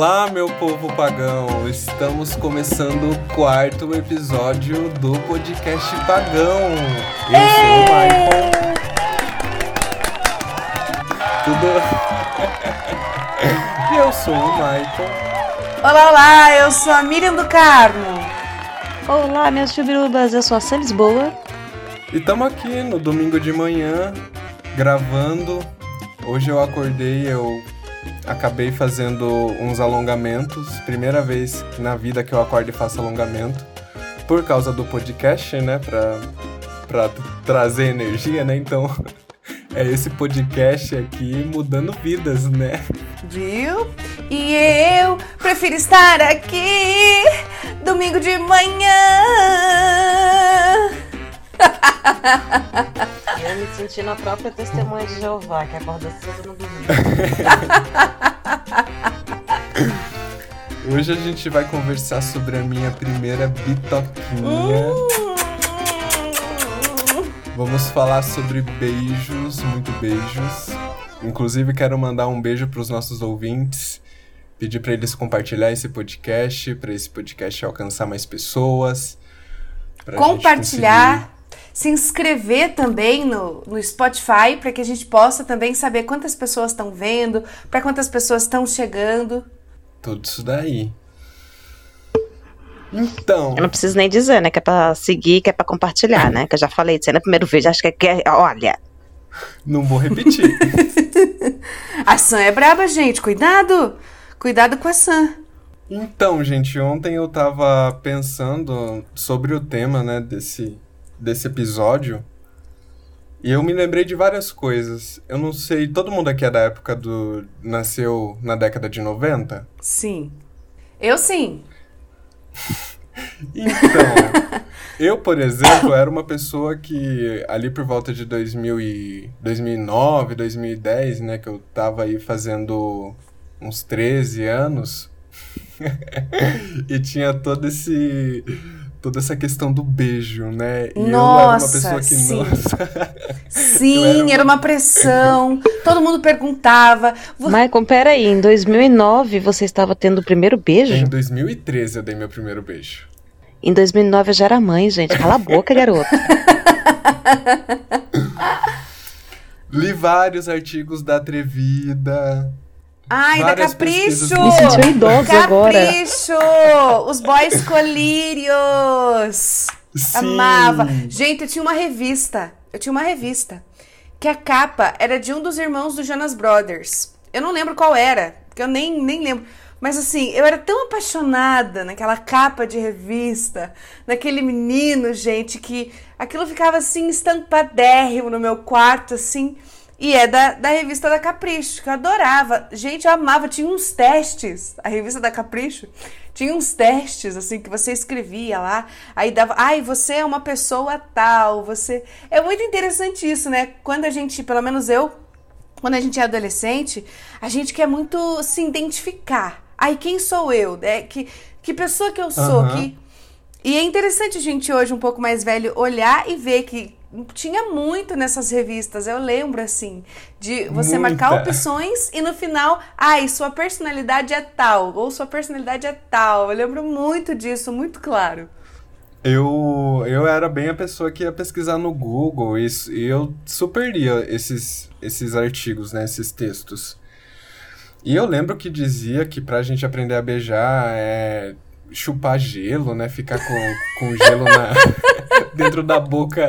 Olá, meu povo pagão! Estamos começando o quarto episódio do podcast Pagão. Eu sou o Michael. Tudo. Eu sou o Michael. Olá, olá, eu sou a Miriam do Carmo. Olá, minhas chubirubas, eu sou a Sam Lisboa. E estamos aqui no domingo de manhã, gravando. Hoje eu acordei, eu acabei fazendo uns alongamentos. Primeira vez na vida que eu acordo e faço alongamento. Por causa do podcast, né? Pra, pra trazer energia, né? Então, é esse podcast aqui mudando vidas, né? Viu? E eu prefiro estar aqui domingo de manhã. Eu me senti na própria testemunha de Jeová, que acorda cedo no domingo. Hoje a gente vai conversar sobre a minha primeira bitoquinha. Vamos falar sobre beijos, muito beijos. Inclusive quero mandar um beijo para os nossos ouvintes, pedir para eles compartilhar esse podcast, para esse podcast alcançar mais pessoas. Compartilhar, se inscrever também no, no Spotify para que a gente possa também saber quantas pessoas estão vendo, para quantas pessoas estão chegando. Tudo isso daí. Então, Eu não preciso nem dizer, né? Que é pra seguir, que é pra compartilhar, né? Que eu já falei disso aí no primeiro vídeo. Acho que é. que é- Olha, não vou repetir. A Sam é braba, gente, cuidado! Cuidado com a Sam. Então, gente, ontem eu tava pensando sobre o tema, né, desse, desse episódio. E eu me lembrei de várias coisas. Eu não sei, todo mundo aqui é da época do. Nasceu na década de 90? Sim. Eu sim. Então, eu, por exemplo, era uma pessoa que ali por volta de 2000 e 2009, 2010, né, que eu tava aí fazendo uns 13 anos, e tinha todo esse toda essa questão do beijo, né? E Nossa, eu era uma pessoa que sim. nossa, Sim, era era uma pressão. Todo mundo perguntava. "Vo- Michael, peraí. Em 2009 você estava tendo o primeiro beijo? em 2013 eu dei meu primeiro beijo. Em 2009 eu já era mãe, gente. Cala a boca, garoto. Li vários artigos da Atrevida. Ai, da Capricho! Me sentiu idosa agora. Capricho! Os boys colírios! Sim. Amava. Gente, eu tinha uma revista. Eu tinha uma revista. Que a capa era de um dos irmãos do Jonas Brothers. Eu não lembro qual era, porque eu nem, nem lembro. Mas assim, eu era tão apaixonada naquela capa de revista, naquele menino, gente, que aquilo ficava assim estampadérrimo no meu quarto, assim. E é da, da revista da Capricho, que eu adorava. Gente, eu amava. Tinha uns testes. A revista da Capricho tinha uns testes, assim, que você escrevia lá. Aí dava. Ai, você é uma pessoa tal. Você. É muito interessante isso, né? Quando a gente, pelo menos eu, quando a gente é adolescente, a gente quer muito se identificar. Ai, quem sou eu? É, que, que pessoa que eu sou? Aham. Que, e é interessante a gente hoje, um pouco mais velho, olhar e ver que tinha muito nessas revistas, eu lembro assim, de você marcar Muita. opções e no final, ai, sua personalidade é tal, ou sua personalidade é tal. Eu lembro muito disso, muito claro. Eu, eu era bem a pessoa que ia pesquisar no Google e, e eu super lia esses, esses artigos, né, esses textos. E eu lembro que dizia que pra gente aprender a beijar é chupar gelo, né, ficar com, com gelo na, dentro da boca,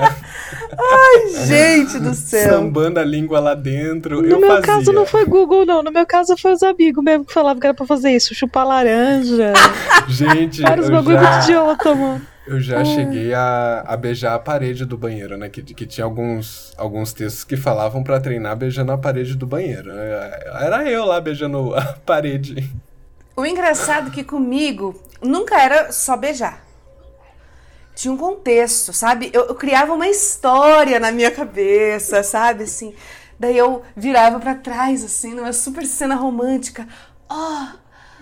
Gente do céu. sambando a língua lá dentro. No eu meu fazia. caso não foi Google, não. No meu caso foi os amigos mesmo que falavam que era pra fazer isso. Chupar laranja. Gente, Vários eu bagulho muito já, idiota, mano. eu já cheguei a, a beijar a parede do banheiro, né? Que, que tinha alguns, alguns textos que falavam pra treinar beijando a parede do banheiro. Era eu lá beijando a parede. O engraçado é que comigo nunca era só beijar. Tinha um contexto, sabe? Eu, eu criava uma história na minha cabeça, sabe? Assim, daí eu virava pra trás, assim, numa super cena romântica. Ó,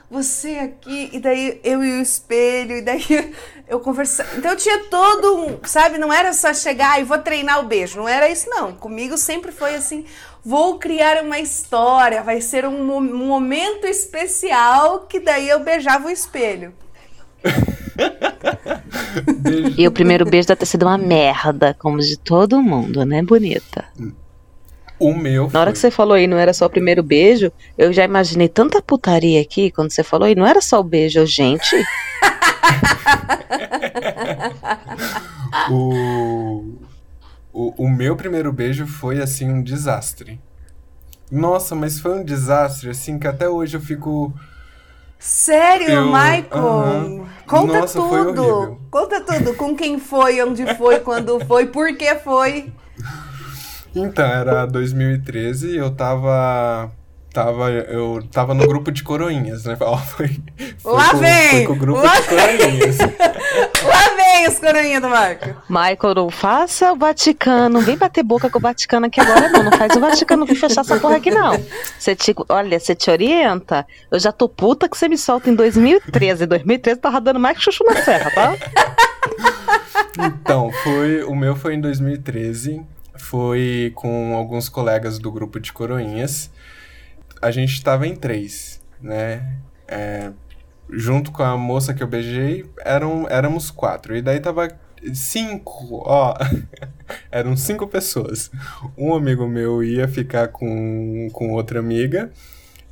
você aqui, e daí eu e o espelho, e daí eu conversava. Então eu tinha todo um, sabe? Não era só chegar e vou treinar o beijo, não era isso não. Comigo sempre foi assim, Vou criar uma história, vai ser um, mo- um momento especial que daí eu beijava o espelho. E o primeiro beijo deve ter sido uma merda, como de todo mundo, né, bonita? O meu Na hora foi. que você falou aí, não era só o primeiro beijo, eu já imaginei tanta putaria aqui quando você falou aí, não era só o beijo, gente. O, o, o meu primeiro beijo foi, assim, um desastre. Nossa, mas foi um desastre, assim, que até hoje eu fico. Sério, Eu- Michael? aham. Conta Nossa, tudo. Conta tudo. Com quem foi, onde foi, quando foi, por que foi. Então, era 2013 e eu tava. Tava, eu tava no grupo de coroinhas, né? Ó, foi, foi Lá com, vem! Foi com o grupo Lá de coroinhas. Lá vem os coroinhas do Marco. Michael, não faça o Vaticano, vem bater boca com o Vaticano aqui agora, não. Não faz o Vaticano vir fechar essa porra aqui, não. Você te, olha, você te orienta. Eu já tô puta que você me solta em 2013. 2013 tava dando mais que chuchu na serra, tá? Então, foi, o meu foi em 2013. Foi com alguns colegas do grupo de coroinhas. A gente estava em três, né? É, junto com a moça que eu beijei, eram, éramos quatro. E daí tava cinco, ó. eram cinco pessoas. Um amigo meu ia ficar com, com outra amiga.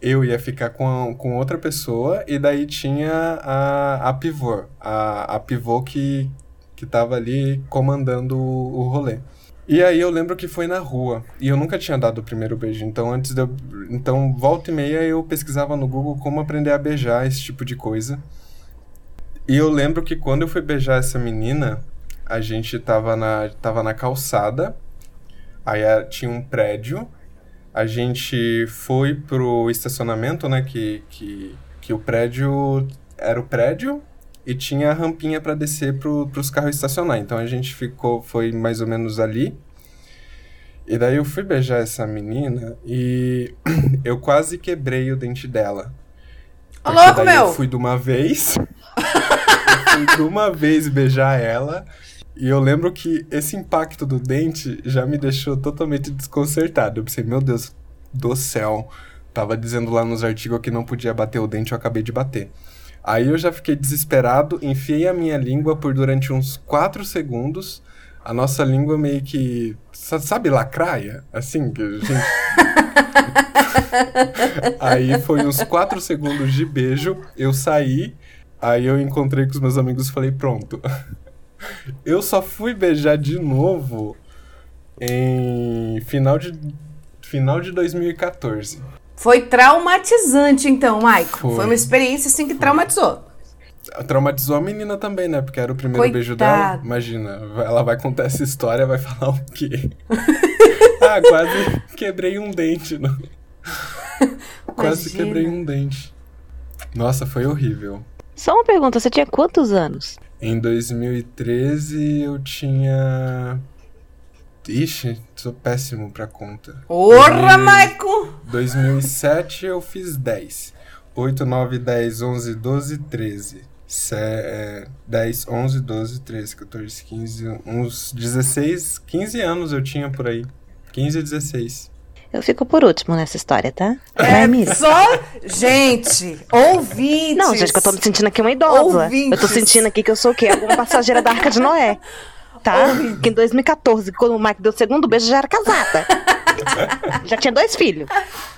Eu ia ficar com, com outra pessoa. E daí tinha a, a pivô. A, a pivô que, que tava ali comandando o, o rolê. E aí eu lembro que foi na rua. E eu nunca tinha dado o primeiro beijo. Então antes de eu. Então, volta e meia eu pesquisava no Google como aprender a beijar, esse tipo de coisa. E eu lembro que quando eu fui beijar essa menina, a gente tava na, tava na calçada. Aí tinha um prédio. A gente foi pro estacionamento, né? Que, que, que o prédio era o prédio e tinha a rampinha para descer pro, pros carros estacionar. Então a gente ficou, foi mais ou menos ali. E daí eu fui beijar essa menina e eu quase quebrei o dente dela. Ô, louco, daí meu! eu fui de uma vez. eu fui de uma vez beijar ela. E eu lembro que esse impacto do dente já me deixou totalmente desconcertado. Eu pensei, meu Deus do céu. Tava dizendo lá nos artigos que não podia bater o dente, eu acabei de bater. Aí eu já fiquei desesperado, enfiei a minha língua por durante uns 4 segundos. A nossa língua meio que. sa- Sabe lacraia? Assim, que a gente. aí foi uns 4 segundos de beijo, eu saí, aí eu encontrei com os meus amigos e falei, pronto. Eu só fui beijar de novo em final de final de 2014. Foi traumatizante, então, Michael. Foi, Foi. uma experiência assim que traumatizou. Traumatizou a menina também, né? Porque era o primeiro beijo dela. Imagina, ela vai contar essa história, vai falar o quê? ah, quase quebrei um dente. Não. quase quebrei um dente. Nossa, foi horrível. Só uma pergunta, você tinha quantos anos? Em 2013 eu tinha. Ixi, sou péssimo pra conta. Porra, E- Michael! 2007 eu fiz 10. 8, 9, 10, 11, 12, 13. Se, é, 10, 11, 12, 13, 14, 15, uns 16, 15 anos eu tinha por aí. 15 a 16. Eu fico por último nessa história, tá? É Mira. só. Gente, ouvintes. Não, gente, que eu tô me sentindo aqui uma idosa. Ouvintes. Eu tô sentindo aqui que eu sou o quê? Alguma passageira da Arca de Noé. Tá? Que em 2014, quando o Mike deu o segundo beijo, já era casada. já tinha dois filhos.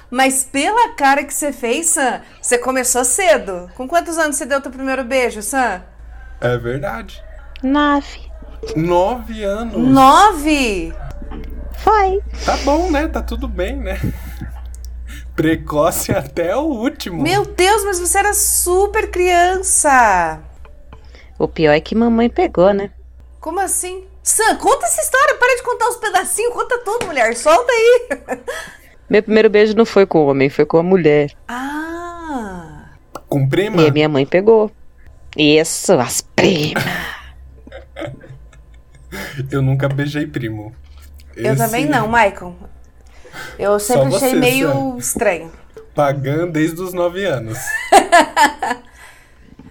Mas pela cara que você fez, Sam, você começou cedo. Com quantos anos você deu teu primeiro beijo, Sam? É verdade. Nove. 9 anos. Nove! Foi. Tá bom, né? Tá tudo bem, né? Precoce até o último. Meu Deus, mas você era super criança! O pior é que mamãe pegou, né? Como assim? Sam, conta essa história, para de contar os pedacinhos, conta tudo, mulher, solta aí! Meu primeiro beijo não foi com o homem, foi com a mulher. Ah! Com prima? E a minha mãe pegou. Isso, as primas. Eu nunca beijei primo. Eu Esse- também não, Michael. Eu sempre Só achei você, meio Sam. estranho. Pagando desde os 9 anos.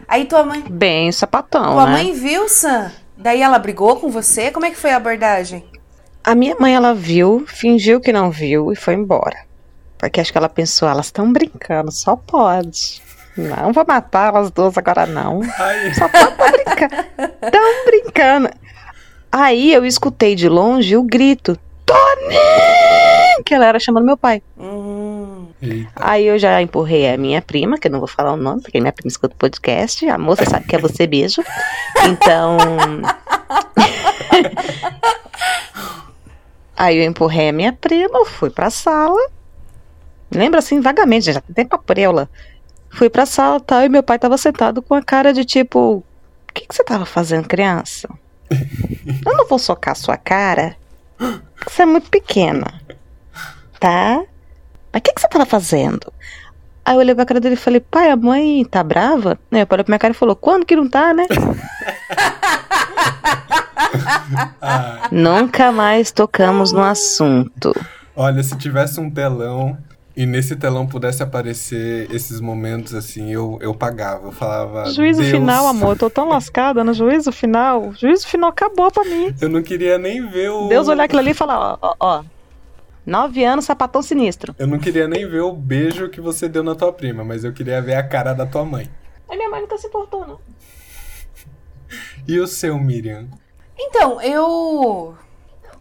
Aí tua mãe. Bem sapatão, Tua né? mãe viu, Sam? Daí ela brigou com você? Como é que foi a abordagem? A minha mãe, ela viu, fingiu que não viu e foi embora. Porque acho que ela pensou, elas estão brincando, só pode. Não vou matar elas duas agora, não. Ai, Só pode tá brincando. Tão brincando. Aí eu escutei de longe o grito: Tony! Que ela era chamando meu pai. Hum. Eita. Aí eu já empurrei a minha prima, que eu não vou falar o nome, porque minha prima escuta o podcast. A moça sabe que é você, beijo. Então. Aí eu empurrei a minha prima, fui pra sala. Lembra assim, vagamente, já tem tempo a. Fui pra sala tal, e meu pai tava sentado com a cara de tipo: O que, que você tava fazendo, criança? Eu não vou socar sua cara, você é muito pequena. Tá? Mas o que, que você tava fazendo? Aí eu olhei pra cara dele e falei, pai, a mãe tá brava? Aí ele olhou pra minha cara e falou, quando que não tá, né? Ah, Nunca mais tocamos no assunto. olha, se tivesse um telão e nesse telão pudesse aparecer esses momentos assim, eu, eu pagava. Eu falava. Juízo "Deus, final, amor, eu tô tão lascada no juízo final. O juízo final acabou pra mim. Eu não queria nem ver o. Deus olhar aquilo ali e falar, ó, ó, ó. Nove anos, sapatão sinistro. Eu não queria nem ver o beijo que você deu na tua prima, mas eu queria ver a cara da tua mãe. Aí minha mãe nunca se importou, não. E o seu, Miriam? Então, eu.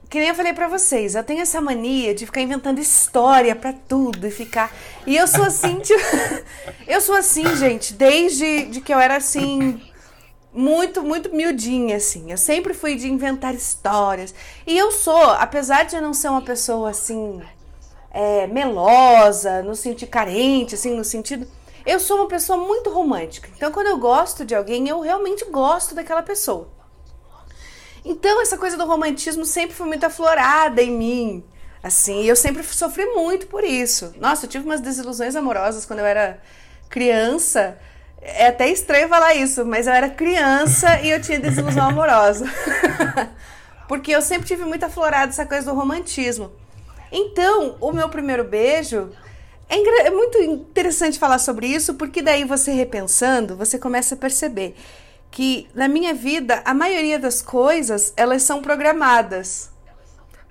Que nem eu falei pra vocês, eu tenho essa mania de ficar inventando história pra tudo e ficar. E eu sou assim, tipo... eu sou assim, gente, desde de que eu era assim. Muito, muito miudinha, assim. Eu sempre fui de inventar histórias. E eu sou, apesar de eu não ser uma pessoa assim. é, melosa, no sentido carente, assim, no sentido. Eu sou uma pessoa muito romântica. Então, quando eu gosto de alguém, eu realmente gosto daquela pessoa. Então, essa coisa do romantismo sempre foi muito aflorada em mim. Assim, eu sempre sofri muito por isso. Nossa, eu tive umas desilusões amorosas quando eu era criança. É até estranho falar isso, mas eu era criança e eu tinha desilusão amorosa. Porque eu sempre tive muito aflorada essa coisa do romantismo. Então, o meu primeiro beijo. É, é muito interessante falar sobre isso, porque daí você repensando, você começa a perceber que na minha vida a maioria das coisas elas são programadas,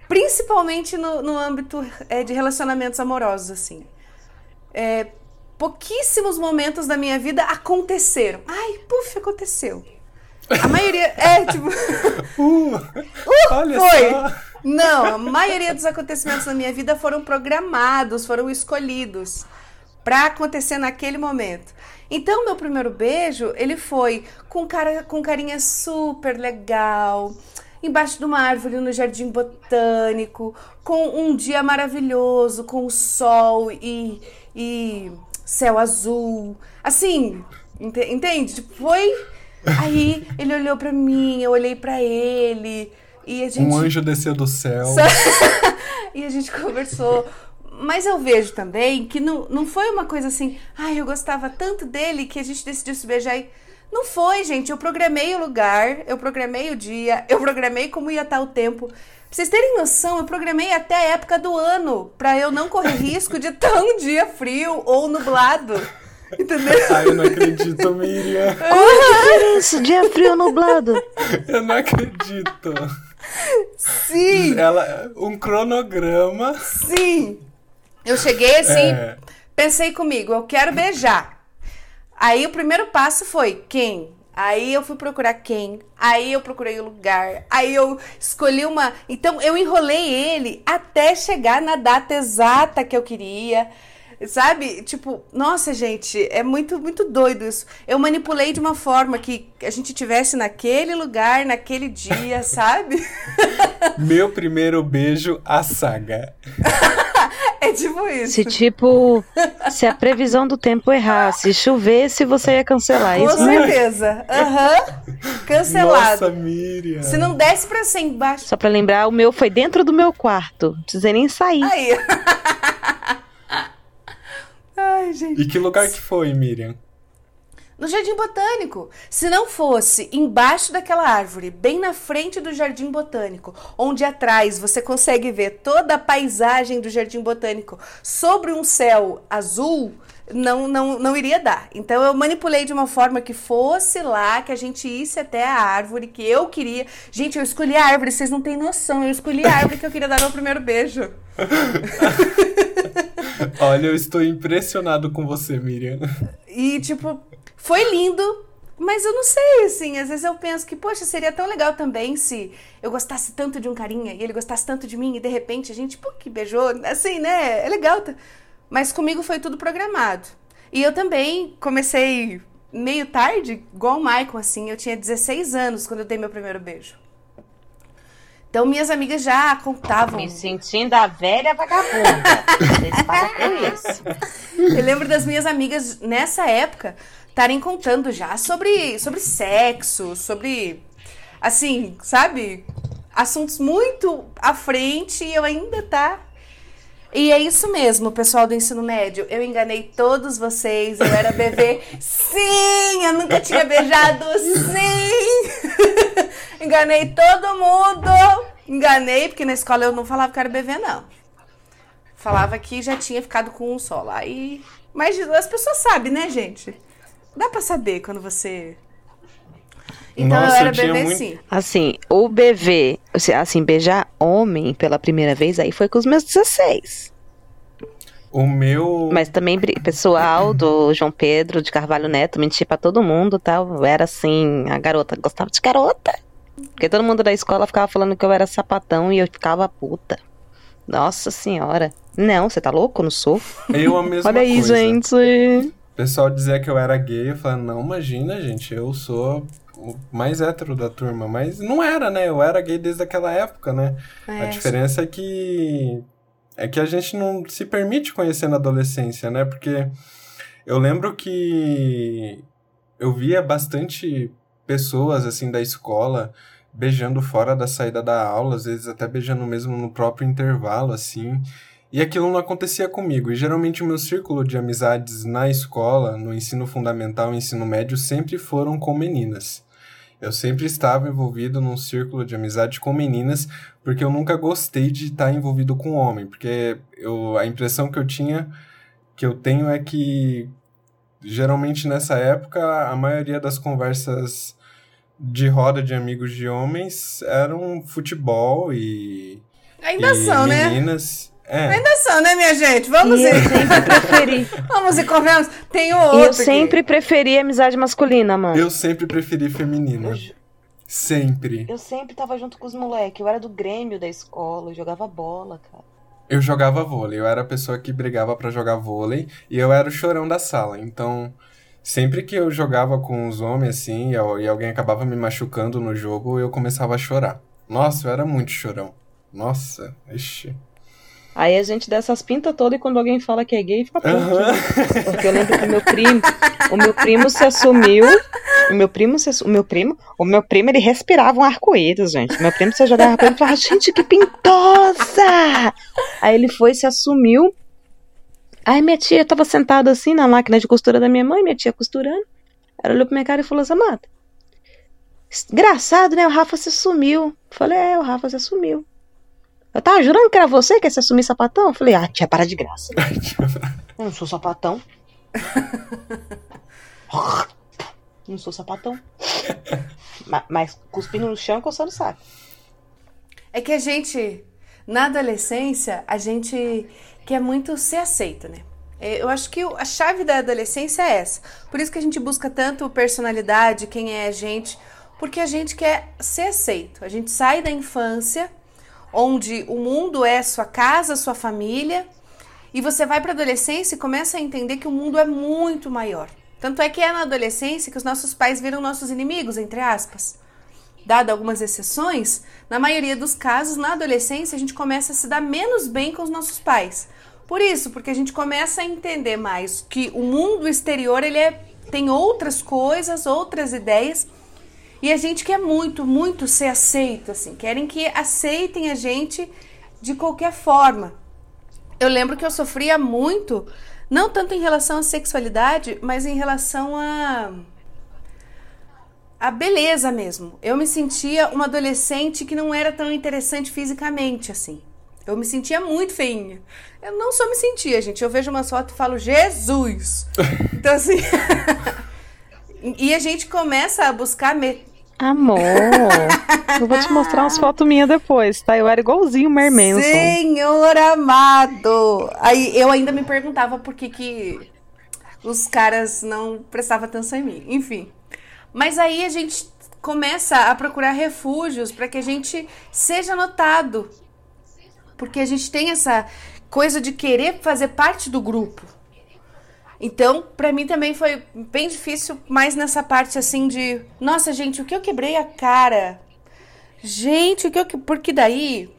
principalmente no, no âmbito é, de relacionamentos amorosos assim. É, pouquíssimos momentos da minha vida aconteceram. Ai, puf, aconteceu. A maioria é tipo Uh, olha foi. só. Não, a maioria dos acontecimentos na minha vida foram programados, foram escolhidos para acontecer naquele momento. Então, meu primeiro beijo, ele foi com cara com carinha super legal, embaixo de uma árvore no jardim botânico, com um dia maravilhoso, com o sol e, e céu azul. Assim, ente- entende? Tipo, Foi Aí ele olhou pra mim, eu olhei pra ele e a gente Um anjo desceu do céu. e a gente conversou. Mas eu vejo também que não, não foi uma coisa assim, ai, eu gostava tanto dele que a gente decidiu se beijar e. Não foi, gente. Eu programei o lugar, eu programei o dia, eu programei como ia estar o tempo. Pra vocês terem noção, eu programei até a época do ano, pra eu não correr risco de estar um dia frio ou nublado. Entendeu? Ai, eu não acredito, Miriam. Qual a diferença? Dia frio ou nublado? Eu não acredito. Sim, Ela, um cronograma. sim. Eu cheguei assim, É. pensei comigo, eu quero beijar. Aí o primeiro passo foi quem? Aí eu fui procurar quem, aí eu procurei o lugar, aí eu escolhi uma. Então eu enrolei ele até chegar na data exata que eu queria. Sabe? Tipo, nossa, gente, é muito, muito doido isso. Eu manipulei de uma forma que a gente tivesse naquele lugar, naquele dia, sabe? Meu primeiro beijo, a saga. É tipo isso. Se tipo, se a previsão do tempo errasse, chovesse, você ia cancelar Com isso, né? certeza. Aham. Cancelado. Nossa, Miriam. Se não desse pra ser embaixo. Só pra lembrar, o meu foi dentro do meu quarto. Não precisei nem sair. Aí. Ai, gente. E que lugar que foi, Miriam? No Jardim Botânico. Se não fosse embaixo daquela árvore, bem na frente do Jardim Botânico, onde atrás você consegue ver toda a paisagem do Jardim Botânico sobre um céu azul, não, não, não iria dar. Então eu manipulei de uma forma que fosse lá, que a gente isse até a árvore, que eu queria. Gente, eu escolhi a árvore, vocês não têm noção. Eu escolhi a árvore que eu queria dar meu primeiro beijo. Olha, eu estou impressionado com você, Miriam. E, tipo, foi lindo, mas eu não sei, assim, às vezes eu penso que, poxa, seria tão legal também se eu gostasse tanto de um carinha e ele gostasse tanto de mim e de repente a gente, pô, que beijou, assim, né? É legal. Mas comigo foi tudo programado. E eu também comecei meio tarde, igual o Michael, assim, eu tinha 16 anos quando eu dei meu primeiro beijo. Então minhas amigas já contavam. Me sentindo a velha vagabunda. Vocês com isso. Eu lembro das minhas amigas nessa época estarem contando já sobre, sobre sexo, sobre. Assim, sabe? Assuntos muito à frente e eu ainda tá. E é isso mesmo, pessoal do ensino médio. Eu enganei todos vocês. Eu era bebê. Sim! Eu nunca tinha beijado. Sim! Enganei todo mundo. Enganei, porque na escola eu não falava que era bebê, não. Falava que já tinha ficado com um só lá. E... Mas as pessoas sabem, né, gente? Dá pra saber quando você. Então Nossa, eu era eu bebê muito- sim. Assim, o BV, assim, beijar homem pela primeira vez, aí foi com os meus 16. O meu. Mas também pessoal do João Pedro de Carvalho Neto, menti pra todo mundo, tal. Eu era assim, a garota, gostava de garota. Porque todo mundo da escola ficava falando que eu era sapatão e eu ficava puta. Nossa senhora. Não, você tá louco? Não sou. Eu a mesma Olha aí, coisa. gente. O pessoal dizia que eu era gay, eu falava, não, imagina, gente, eu sou o mais hétero da turma. Mas não era, né? Eu era gay desde aquela época, né? A É, diferença é que é que a gente não se permite conhecer na adolescência, né? Porque eu lembro que eu via bastante pessoas assim da escola beijando fora da saída da aula, às vezes até beijando mesmo no próprio intervalo assim. E aquilo não acontecia comigo. E geralmente o meu círculo de amizades na escola, no ensino fundamental e ensino médio, sempre foram com meninas. Eu sempre estava envolvido num círculo de amizade com meninas, porque eu nunca gostei de estar envolvido com homem, porque eu, a impressão que eu tinha, que eu tenho é que geralmente nessa época a maioria das conversas de roda de amigos de homens eram futebol e, Ainda e são, né? meninas. É. Ainda são, né, minha gente? Vamos E eu ir. sempre preferi. Vamos e convenhamos. Tem o E outro. eu aqui. sempre preferi amizade masculina, mano. Eu sempre preferi feminina. Sempre. Eu sempre tava junto com os moleques. Eu era do Grêmio da escola, eu jogava bola, cara. Eu jogava vôlei, eu era a pessoa que brigava pra jogar vôlei e eu era o chorão da sala. Então, sempre que eu jogava com os homens assim e al- alguém acabava me machucando no jogo, eu começava a chorar. Nossa, eu era muito chorão. Nossa, ixi. Aí a gente dá essas pintas todas e quando alguém fala que é gay, fica puto. Aham. Porque eu lembro que o meu primo, o meu primo se assumiu. O meu primo, se, assu- o meu primo, o meu primo, ele respirava um arco-íris, gente. O meu primo se jogava arco-íris e falava, gente, que pintosa! Aí ele foi, se assumiu. Aí minha tia tava sentada assim na máquina de costura da minha mãe, minha tia costurando. Ela olhou pra minha cara e falou, Samanta, engraçado, né? O Rafa se assumiu. Eu falei, é, o Rafa se assumiu. Eu tava jurando que era você que ia se assumir sapatão? Eu falei, ah, tia, para de graça. Eu não sou sapatão. Não sou sapatão. Ma- Mas cuspindo no chão coçando o saco. É que a gente, na adolescência, a gente quer muito ser aceito, né? É, Eu acho que a chave da adolescência é essa. Por isso que a gente busca tanto personalidade, quem é a gente, porque a gente quer ser aceito. A gente sai da infância, onde o mundo é sua casa, sua família, e você vai para a adolescência e começa a entender que o mundo é muito maior. Tanto é que é na adolescência que os nossos pais viram nossos inimigos, entre aspas. Dado algumas exceções, na maioria dos casos, na adolescência, a gente começa a se dar menos bem com os nossos pais. Por isso, porque a gente começa a entender mais que o mundo exterior ele é- tem outras coisas, outras ideias, e a gente quer muito, muito ser aceito, assim, querem que aceitem a gente de qualquer forma. Eu lembro que eu sofria muito, não tanto em relação à sexualidade, mas em relação a a beleza mesmo. Eu me sentia uma adolescente que não era tão interessante fisicamente assim. Eu me sentia muito feinha. Eu não só me sentia, gente. Eu vejo uma foto e falo, Jesus! Então, assim. e a gente começa a buscar. Me... Amor, eu vou te mostrar umas fotos minhas depois, tá? Eu era igualzinho o Mermanson. Senhor amado! Aí eu ainda me perguntava por que, que os caras não prestavam atenção em mim. Enfim. Mas aí a gente começa a procurar refúgios para que a gente seja notado. Porque a gente tem essa coisa de querer fazer parte do grupo. Então, para mim também foi bem difícil, mais nessa parte assim de, nossa, gente, o que eu quebrei a cara? Gente, o que eu porque daí,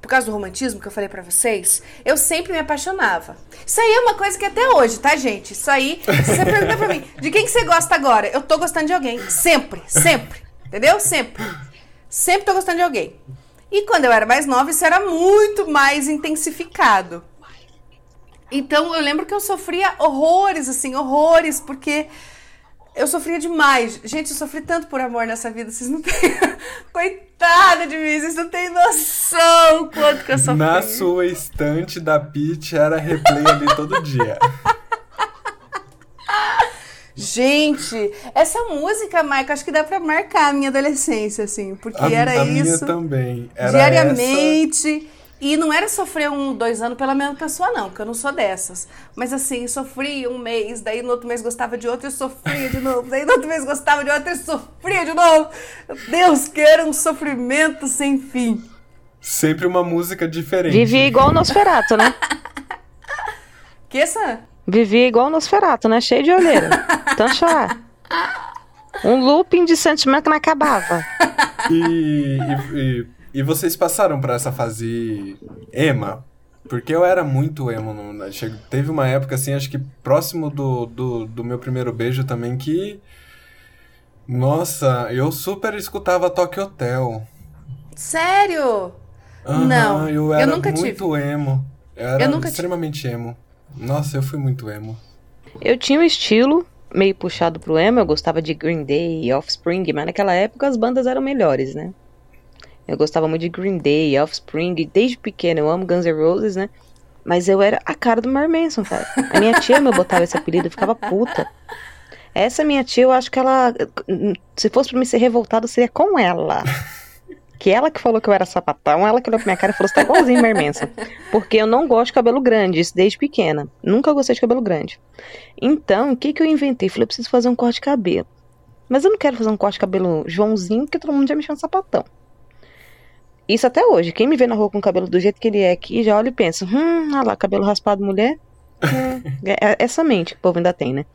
por causa do romantismo que eu falei para vocês, eu sempre me apaixonava. Isso aí é uma coisa que até hoje, tá, gente? Isso aí, você perguntar pra mim, de quem que você gosta agora? Eu tô gostando de alguém, sempre, sempre. Entendeu? Sempre. Sempre tô gostando de alguém. E quando eu era mais nova, isso era muito mais intensificado. Então eu lembro que eu sofria horrores, assim, horrores, porque eu sofria demais. Gente, eu sofri tanto por amor nessa vida, vocês não têm. Coitada de mim, vocês não têm noção quanto que eu sofri. Na sua estante da Pit era replay ali todo dia. Gente, essa música, Maico, acho que dá pra marcar a minha adolescência, assim, porque A, era a isso. minha também. Era diariamente. E não era sofrer um, dois anos pela mesma pessoa, não, porque eu não sou dessas. Mas assim, sofri um mês, daí no outro mês gostava de outro e sofria de novo. Daí no outro mês gostava de outro e sofria de novo. Deus, que era um sofrimento sem fim. Essa, sempre uma música diferente. Vivia igual o Nosferato, né? Que essa? Vivia igual o Nosferato, né? Cheio de olheira. Tanto chorar. Um looping de sentimento que não acabava. E, e, e, e vocês passaram por essa fase ema? Porque eu era muito emo. No, che- teve uma época, assim, acho que próximo do, do, do meu primeiro beijo também, que... Nossa, eu super escutava Tokyo Hotel. Sério? Aham, Não, eu eu era nunca muito emo. Eu era Eu nunca tive. extremamente emo. Nossa, eu fui muito emo. Eu tinha um estilo meio puxado pro emo, eu gostava de Green Day, Offspring, mas naquela época as bandas eram melhores, né? Eu gostava muito de Green Day, Offspring, desde pequeno eu amo Guns N' Roses, né? Mas eu era a cara do Mar Manson, cara. A minha tia me botava esse apelido, eu ficava puta. Essa minha tia, eu acho que ela, se fosse pra me ser revoltado, seria com ela. Que ela que falou que eu era sapatão, ela que olhou pra minha cara e falou, você tá igualzinho Mar Manson. Porque eu não gosto de cabelo grande, isso desde pequena. Nunca gostei de cabelo grande. Então, o que que eu inventei? Falei, eu preciso fazer um corte de cabelo. Mas eu não quero fazer um corte de cabelo Joãozinho, porque todo mundo já me chama de sapatão. Isso até hoje. Quem me vê na rua com o cabelo do jeito que ele é aqui, já olha e pensa, hum, olha lá, cabelo raspado mulher. É, é essa mente que o povo ainda tem, né?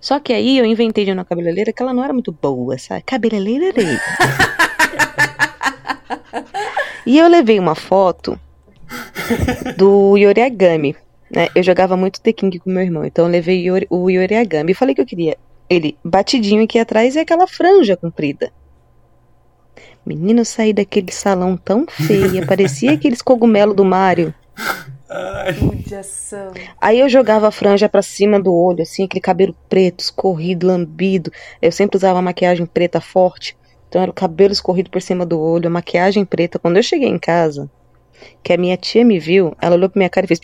Só que aí eu inventei de uma cabeleireira que ela não era muito boa, sabe? Cabeleireira. e eu levei uma foto do Yoriagami, né? Eu jogava muito The King com meu irmão, então eu levei Yori- o Yoriagami e falei que eu queria ele batidinho aqui atrás e aquela franja comprida. Menino, eu saí daquele salão tão feia, parecia aqueles cogumelos do Mario. Aí eu jogava a franja pra cima do olho, assim, aquele cabelo preto, escorrido, lambido. Eu sempre usava maquiagem preta forte. Então era o cabelo escorrido por cima do olho, a maquiagem preta. Quando eu cheguei em casa, que a minha tia me viu, ela olhou pra minha cara e fez.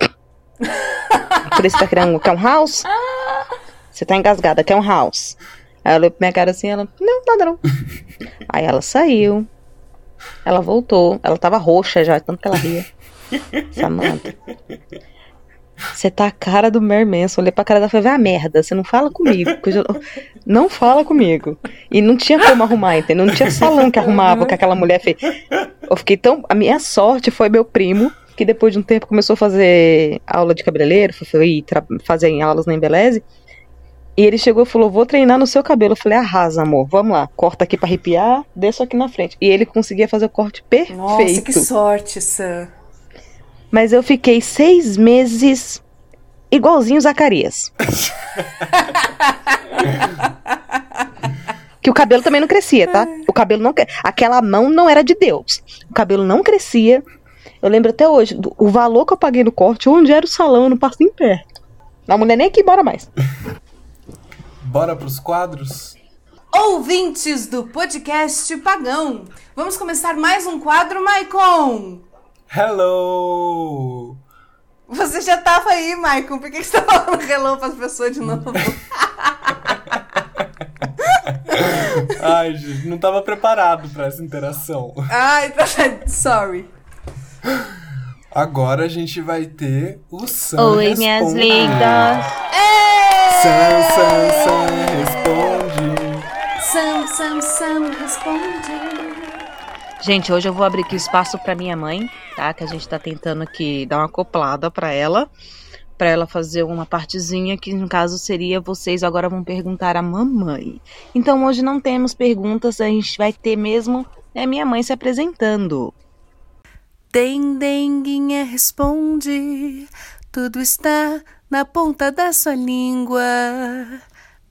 Falei, você tá querendo quer um house? Você tá engasgada, quer um house? Aí ela olhou pra minha cara assim, ela, não, nada não. Aí ela saiu, ela voltou, ela tava roxa já, tanto que ela ria. Samanta. Você tá a cara do Mer. Olhei pra cara dela e falei, vai merda, você não fala comigo. eu Não fala comigo. E não tinha como arrumar, entendeu? Não tinha salão que arrumava que aquela mulher fez. Eu fiquei tão. A minha sorte foi meu primo, que depois de um tempo começou a fazer aula de cabeleireiro, foi- tra- fazer aulas na Embeleze. E ele chegou e falou: Vou treinar no seu cabelo. Eu falei: Arrasa, amor, vamos lá. Corta aqui pra arrepiar, desço aqui na frente. E ele conseguia fazer o corte perfeito. Nossa, que sorte, Sam. Mas eu fiquei seis meses igualzinho o Zacarias. que o cabelo também não crescia, tá? O cabelo não. Aquela mão não era de Deus. O cabelo não crescia. Eu lembro até hoje do- o valor que eu paguei no corte, onde era o salão, eu não passo nem perto. A mulher nem aqui mora mais. bora pros quadros? Ouvintes do podcast Pagão, vamos começar mais um quadro, Maicon. Hello! Você já tava aí, Maicon. Por que, que você tá falando hello pras pessoas de novo? Ai, gente, não tava preparado pra essa interação. Ai, tá. Sorry. Agora a gente vai ter o Sam Oi, responde. minhas lindas. Sam, Sam, Sam responde. Sam, Sam, Sam, responde. Gente, hoje eu vou abrir aqui espaço pra minha mãe, tá? Que a gente tá tentando aqui dar uma acoplada pra ela. Pra ela fazer uma partezinha que, no caso, seria vocês agora vão perguntar à mamãe. Então, hoje não temos perguntas, a gente vai ter mesmo é minha mãe se apresentando. Dendenguinha responde, tudo está na ponta da sua língua.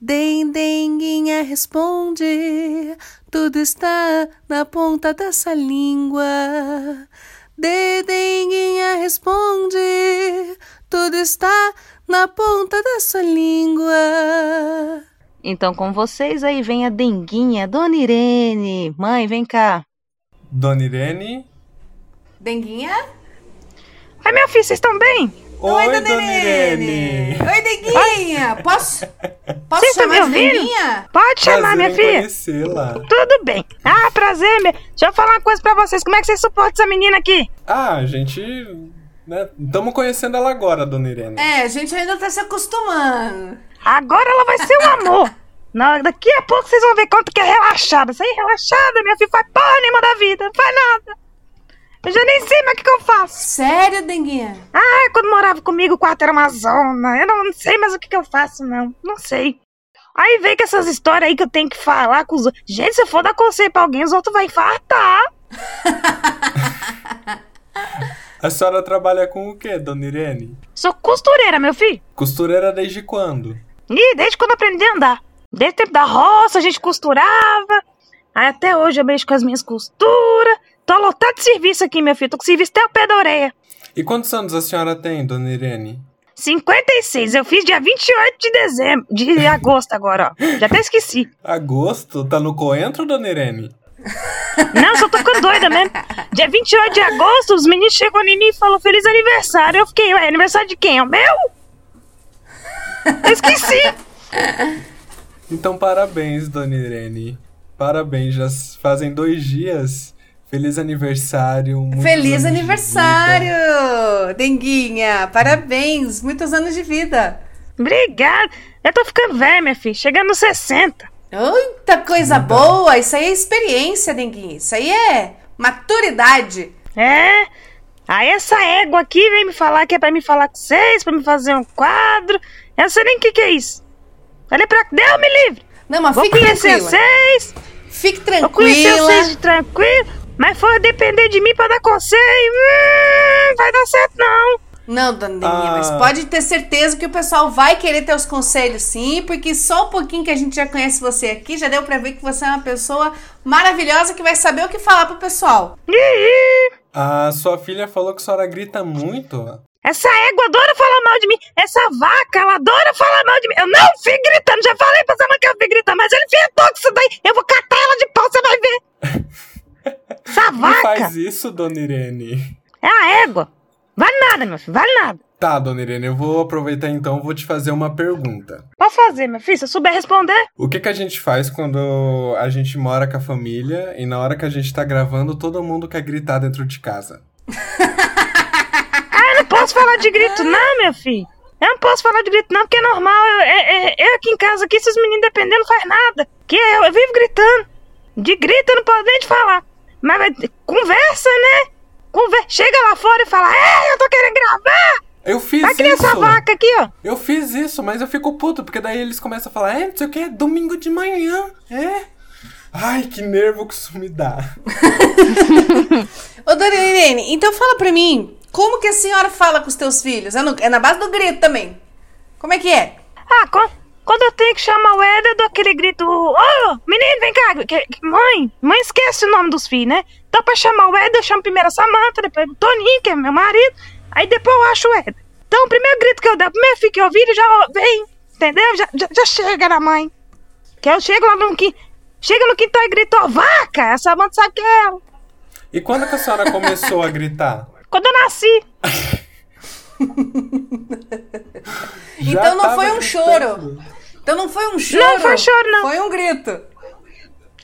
Dendenguinha responde, tudo está na ponta da sua língua. Dendenguinha responde, tudo está na ponta da sua língua. Então, com vocês aí vem a Denguinha, Dona Irene. Mãe, vem cá. Dona Irene. Denguinha? Ai, minha filha, vocês estão bem? Oi, Dona Irene. Oi, Denguinha! Posso, posso Vocês estão chamar me de ouvindo? Denguinha? Pode chamar, Prazer minha filha. conhecê-la. Tudo bem. Ah, prazer, minha... Deixa eu falar uma coisa pra vocês. Como é que vocês suportam essa menina aqui? Ah, a gente. né? Estamos conhecendo ela agora, Dona Irene. É, a gente ainda tá se acostumando. Agora ela vai ser um amor. Na- daqui a pouco vocês vão ver quanto que é relaxada. Isso aí, relaxada, minha filha, faz porra nenhuma da vida. Não faz nada. Eu já nem sei mais o que, que eu faço. Sério, Denguinha? Ah, quando morava comigo, o quarto era uma zona. Eu não sei mais o que, que eu faço, não. Não sei. Aí vem com essas histórias aí que eu tenho que falar com os outros. Gente, se eu for dar conselho pra alguém, os outros vão infartar. A senhora trabalha com o quê, Dona Irene? Sou costureira, meu filho. Costureira desde quando? Ih, desde quando aprendi a andar. Desde o tempo da roça, a gente costurava. Aí até hoje eu mexo com as minhas costuras. Tô lotado de serviço aqui, meu filho. Tô com serviço até o pé da orelha. E quantos anos a senhora tem, Dona Irene? 56, eu fiz dia 28 de dezembro. De agosto agora, ó. Já até esqueci. Agosto? Tá no coentro, Dona Irene? Não, só tô ficando doida mesmo. Dia 28 de agosto, os meninos chegam mim e falam Feliz aniversário. Eu fiquei, ué, aniversário de quem? É o meu? Eu esqueci. Então, parabéns, Dona Irene. Parabéns, já fazem dois dias. Feliz aniversário. Feliz anos de aniversário, Denguinha! Parabéns, muitos anos de vida. Obrigado. Eu tô ficando velha, minha filha. Chegando nos 60. Muita coisa boa, isso aí é experiência, Denguinha. Isso aí é maturidade. É. Aí essa égua aqui vem me falar que é pra me falar com vocês, pra me fazer um quadro. Eu não sei nem o que, que é isso. Olha pra. Deus me livre! Não, mas Vou fique conhecer tranquila. vocês. Fique Vou conhecer tranquila. vocês de tranquilo. Mas for depender de mim pra dar conselho, hum, vai dar certo não. Não, dona Denguinha, Ah. mas pode ter certeza que o pessoal vai querer ter os conselhos sim, porque só um pouquinho que a gente já conhece você aqui, já deu pra ver que você é uma pessoa maravilhosa que vai saber o que falar pro pessoal. Ih, A sua filha falou que a senhora grita muito. Essa égua adora falar mal de mim. Essa vaca, ela adora falar mal de mim. Eu não fico gritando. Já falei pra essa mãe que eu fico gritando, mas ele inventou com isso daí. Eu vou catar ela de pau, você vai ver. Faz isso, Dona Irene. é a égua. Vale nada, meu filho, vale nada. Tá, Dona Irene, eu vou aproveitar então, vou te fazer uma pergunta. Pode fazer, meu filho, se eu souber responder. O que que a gente faz quando a gente mora com a família e na hora que a gente tá gravando, todo mundo quer gritar dentro de casa? Eu não posso falar de grito, não, meu filho. Eu não posso falar de grito, não, porque é normal. Eu, é- é- eu aqui em casa, aqui, se os meninos dependendo, não faz nada. Que eu, eu vivo gritando. De grito eu não posso nem te falar. Mas conversa, né? Conver Chega lá fora e fala: É, eu tô querendo gravar. Eu fiz Vai criar isso! essa vaca aqui, ó. Eu fiz isso, mas eu fico puto, porque daí eles começam a falar, é, não sei o que, é domingo de manhã, é? Ai, que nervo que isso me dá. Ô, dona Irene, então fala pra mim, como que a senhora fala com os teus filhos? É, no- é na base do grito também. Como é que é? Ah, co- quando eu tenho que chamar o Éder, eu dou aquele grito: Ô, menino, vem cá. mãe, mãe esquece o nome dos filhos, né? Então, pra chamar o Éder, eu chamo primeiro a Samanta, depois o Toninho, que é meu marido. Aí depois eu acho o Éder. Então, o primeiro grito que eu der, o primeiro filho que eu ele já vem, entendeu? Já, já, já chega na mãe. Que eu chego lá no quintal. Chega no quintal e grito, ó, vaca! A Samanta sabe que é ela. E quando que a senhora começou a gritar? quando eu nasci. Então não foi um gritando. choro. Então não foi um choro. Não foi choro, não. Foi um grito.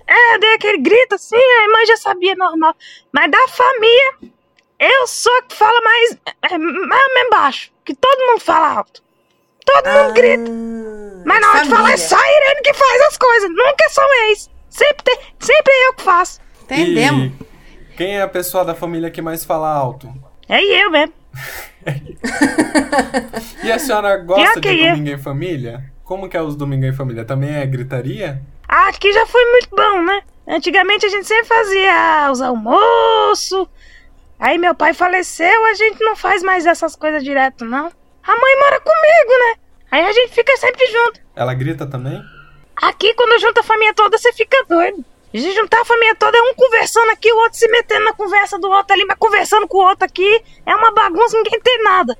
É, eu dei aquele grito assim, a mãe já sabia normal. Mas da família, eu sou a que fala mais, é, mais, mais baixo. Que todo mundo fala alto. Todo mundo grita. Mas na hora de falar é só a Irene que faz as coisas. Nunca são ex. Sempre, tem, sempre é eu que faço. Entendemos. E quem é a pessoa da família que mais fala alto? É eu mesmo. E a senhora gosta de domingo em família? Como que é os domingo em família? Também é gritaria? Ah, Aqui já foi muito bom, né? Antigamente a gente sempre fazia os almoços. Aí meu pai faleceu, a gente não faz mais essas coisas direto, não. A mãe mora comigo, né? Aí a gente fica sempre junto. Ela grita também? Aqui, quando junta a família toda, você fica doido. Se juntar a família toda, é um conversando aqui, o outro se metendo na conversa do outro ali, mas conversando com o outro aqui. É uma bagunça, ninguém tem nada.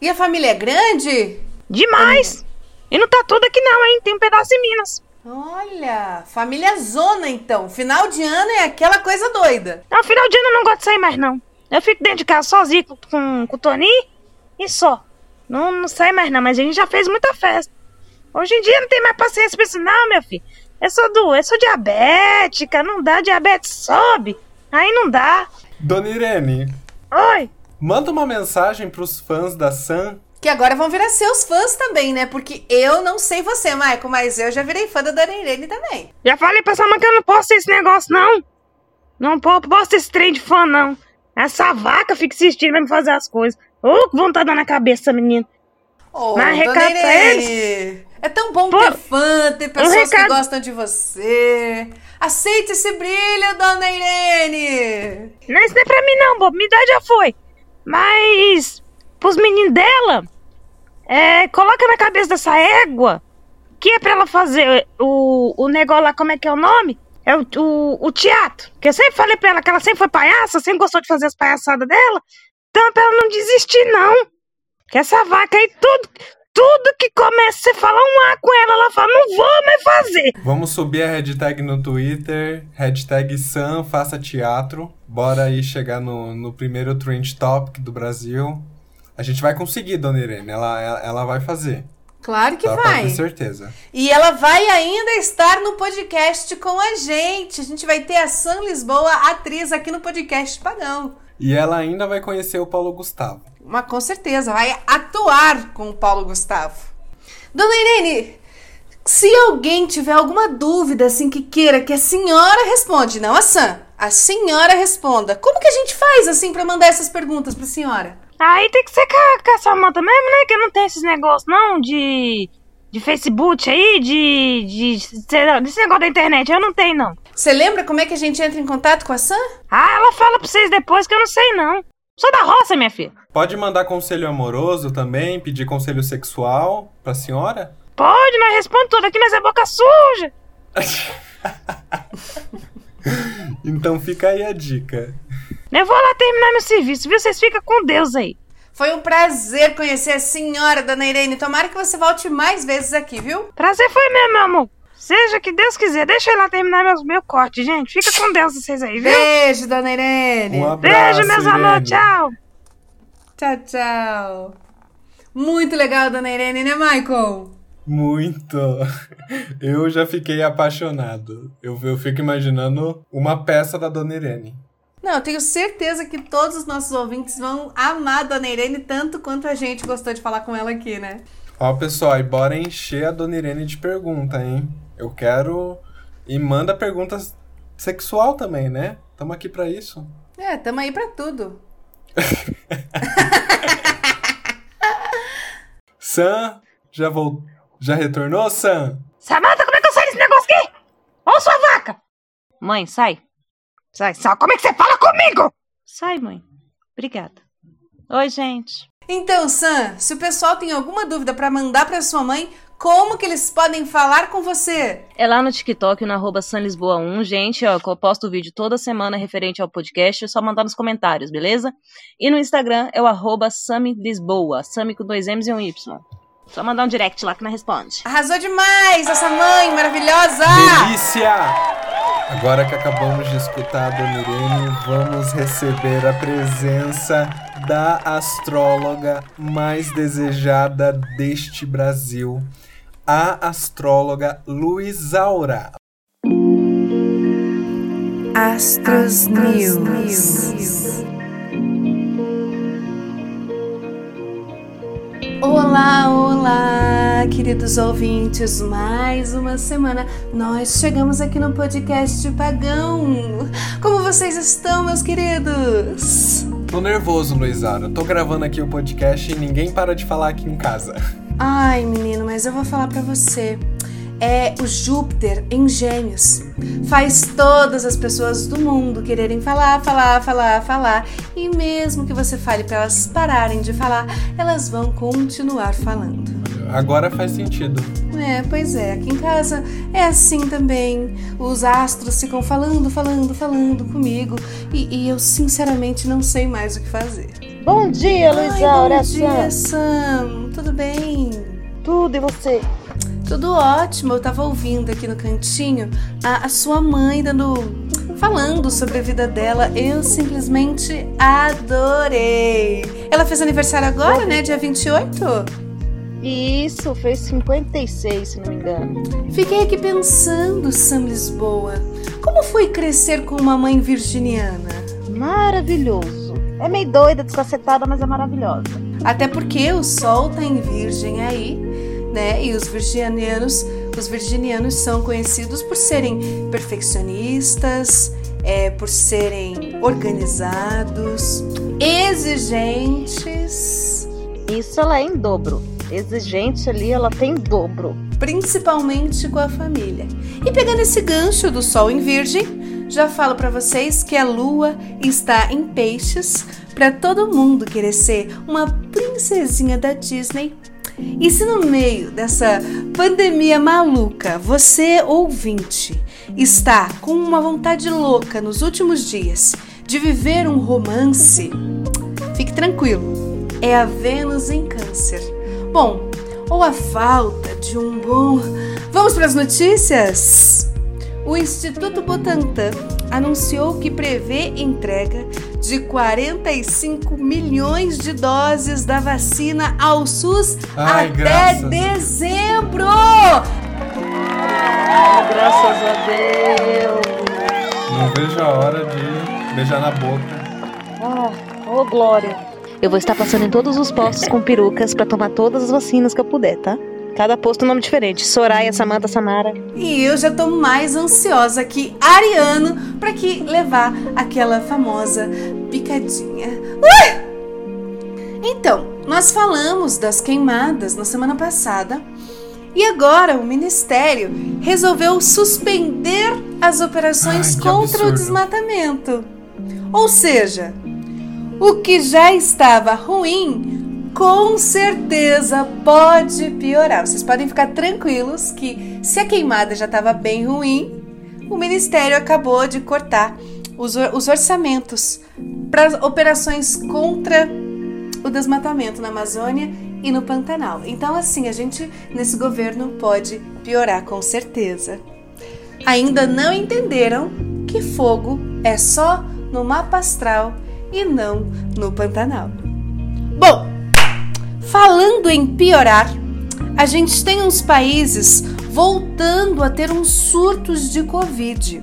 E a família é grande? Demais! E não tá tudo aqui não, hein? Tem um pedaço em Minas. Olha, família zona então. Final de ano é aquela coisa doida. No final de ano eu não gosto de sair mais, não. Eu fico dentro de casa sozinho com, com, com o Toninho e só. Não, não sai mais, não. Mas a gente já fez muita festa. Hoje em dia não tem mais paciência pra isso, não, meu filho. Eu sou do, eu sou diabética, não dá, diabetes sobe. Aí não dá. Dona Irene, Oi. manda uma mensagem pros fãs da Sam. Que agora vão virar seus fãs também, né? Porque eu não sei você, Maico, mas eu já virei fã da Dona Irene também. Já falei pra essa mãe que eu não posso ter esse negócio, não. Não po- posso ter esse trem de fã, não. Essa vaca fica insistindo pra me fazer as coisas. Ô, que vontade na cabeça, menino. Ô, Mas recado Irene, é tão bom Pô, ter fã, ter pessoas que recado- gostam de você. Aceite esse brilho, Dona Irene. Não, isso não é pra mim, não, bobo. Minha idade já foi. Mas, pros meninos dela, é, coloca na cabeça dessa égua que é pra ela fazer o, o negócio lá, como é que é o nome? É o, o, o teatro. Que eu sempre falei pra ela que ela sempre foi palhaça, sempre gostou de fazer as palhaçadas dela. Então, é pra ela não desistir, não. Que essa vaca aí, tudo, tudo que começa, você fala um A com ela, ela fala, não vou mais fazer. Vamos subir a hashtag no Twitter, hashtag Sam faça teatro. Bora aí chegar no, no primeiro Trend Topic do Brasil. A gente vai conseguir, Dona Irene. Ela, ela, ela vai fazer. Claro que Ela pode vai. ter certeza. E ela vai ainda estar no podcast com a gente. A gente vai ter a Sam Lisboa, atriz, aqui no podcast Pagão. E ela ainda vai conhecer o Paulo Gustavo. Mas com certeza, vai atuar com o Paulo Gustavo. Dona Irene, se alguém tiver alguma dúvida assim que queira que a senhora responde, não a Sam, a senhora responda. Como que a gente faz assim pra mandar essas perguntas pra senhora? Aí tem que ser com a, com a Samanta mesmo, né? Que não tem esses negócios, não, de. De Facebook aí, de. de. sei lá, desse negócio da internet. Eu não tenho, não. Você lembra como é que a gente entra em contato com a Sam? Ah, ela fala pra vocês depois que eu não sei, não. Sou da roça, minha filha. Pode mandar conselho amoroso também, pedir conselho sexual pra senhora? Pode, nós respondemos tudo aqui, nós é boca suja. Então fica aí a dica. Eu vou lá terminar meu serviço, viu? Vocês ficam com Deus aí. Foi um prazer conhecer a senhora, Dona Irene. Tomara que você volte mais vezes aqui, viu? Prazer foi mesmo, meu amor. Seja que Deus quiser. Deixa eu ir lá terminar meu, meu corte, gente. Fica com Deus vocês aí, viu? Beijo, Dona Irene. Um abraço, Beijo, meus amores. Tchau. Tchau, tchau. Muito legal, Dona Irene, né, Michael? Muito. Eu já fiquei apaixonado. Eu, eu fico imaginando uma peça da Dona Irene. Não, eu tenho certeza que todos os nossos ouvintes vão amar a Dona Irene tanto quanto a gente gostou de falar com ela aqui, né? Ó, pessoal, e bora encher a Dona Irene de pergunta, hein? Eu quero. E manda perguntas sexual também, né? Tamo aqui pra isso. É, tamo aí pra tudo. Sam, já voltou. Já retornou, Sam? Samanta, como é que eu saio desse negócio aqui? Ô, sua vaca! Mãe, sai. Sai, sai. Como é que você fala comigo? Sai, mãe. Obrigada. Oi, gente. Então, Sam, se o pessoal tem alguma dúvida pra mandar pra sua mãe, como que eles podem falar com você? É lá no TikTok, no arroba sanlisboa1, gente, ó, que eu posto vídeo toda semana referente ao podcast, é só mandar nos comentários, beleza? E no Instagram é o arroba samilisboa, sami com dois M's e um Y. Só mandar um direct lá que não responde. Arrasou demais essa mãe maravilhosa! Delícia! Agora que acabamos de escutar a Dona Irene, vamos receber a presença da astróloga mais desejada deste Brasil, a astróloga Luisaura. Astros, Astros News. News. Olá, olá, queridos ouvintes. Mais uma semana nós chegamos aqui no podcast Pagão. Como vocês estão, meus queridos? Tô nervoso, Luizara. Tô gravando aqui o podcast e ninguém para de falar aqui em casa. Ai, menino, mas eu vou falar para você é o Júpiter em Gêmeos. Faz todas as pessoas do mundo quererem falar, falar, falar, falar. E mesmo que você fale para elas pararem de falar, elas vão continuar falando. Agora faz sentido. É, pois é. Aqui em casa é assim também. Os astros ficam falando, falando, falando comigo. E, e eu sinceramente não sei mais o que fazer. Bom dia, Luísa Bom dia, Sam. Tudo bem? Tudo, e você? Tudo ótimo. Eu tava ouvindo aqui no cantinho a, a sua mãe dando falando sobre a vida dela. Eu simplesmente adorei. Ela fez aniversário agora, né? Dia 28? Isso, fez 56, se não me engano. Fiquei aqui pensando, Sam Lisboa. Como foi crescer com uma mãe virginiana? Maravilhoso. É meio doida, descacetada, mas é maravilhosa. Até porque o sol tá em virgem aí né? E os virginianos, os virginianos são conhecidos por serem perfeccionistas, é, por serem organizados, exigentes. Isso ela é em dobro. Exigente ali, ela tem dobro. Principalmente com a família. E pegando esse gancho do Sol em Virgem, já falo para vocês que a Lua está em Peixes para todo mundo querer ser uma princesinha da Disney e se no meio dessa pandemia maluca, você ouvinte está com uma vontade louca nos últimos dias de viver um romance, fique tranquilo, é a Vênus em Câncer. Bom, ou a falta de um bom. Vamos para as notícias? O Instituto Butantan anunciou que prevê entrega de 45 milhões de doses da vacina ao SUS Ai, até graças. dezembro. Ai, graças a Deus. Não vejo a hora de beijar na boca. Ah, ô oh, glória. Eu vou estar passando em todos os postos com perucas para tomar todas as vacinas que eu puder, tá? Cada posto um nome diferente. Soraya, Samanta, Samara. E eu já tô mais ansiosa que Ariano para que levar aquela famosa picadinha. Ui! Então, nós falamos das queimadas na semana passada e agora o Ministério resolveu suspender as operações Ai, contra absurdo. o desmatamento. Ou seja, o que já estava ruim com certeza pode piorar. Vocês podem ficar tranquilos que se a queimada já estava bem ruim, o Ministério acabou de cortar os, os orçamentos para operações contra o desmatamento na Amazônia e no Pantanal. Então, assim, a gente nesse governo pode piorar com certeza. Ainda não entenderam que fogo é só no mapa astral e não no Pantanal. Bom, Falando em piorar, a gente tem uns países voltando a ter uns surtos de Covid.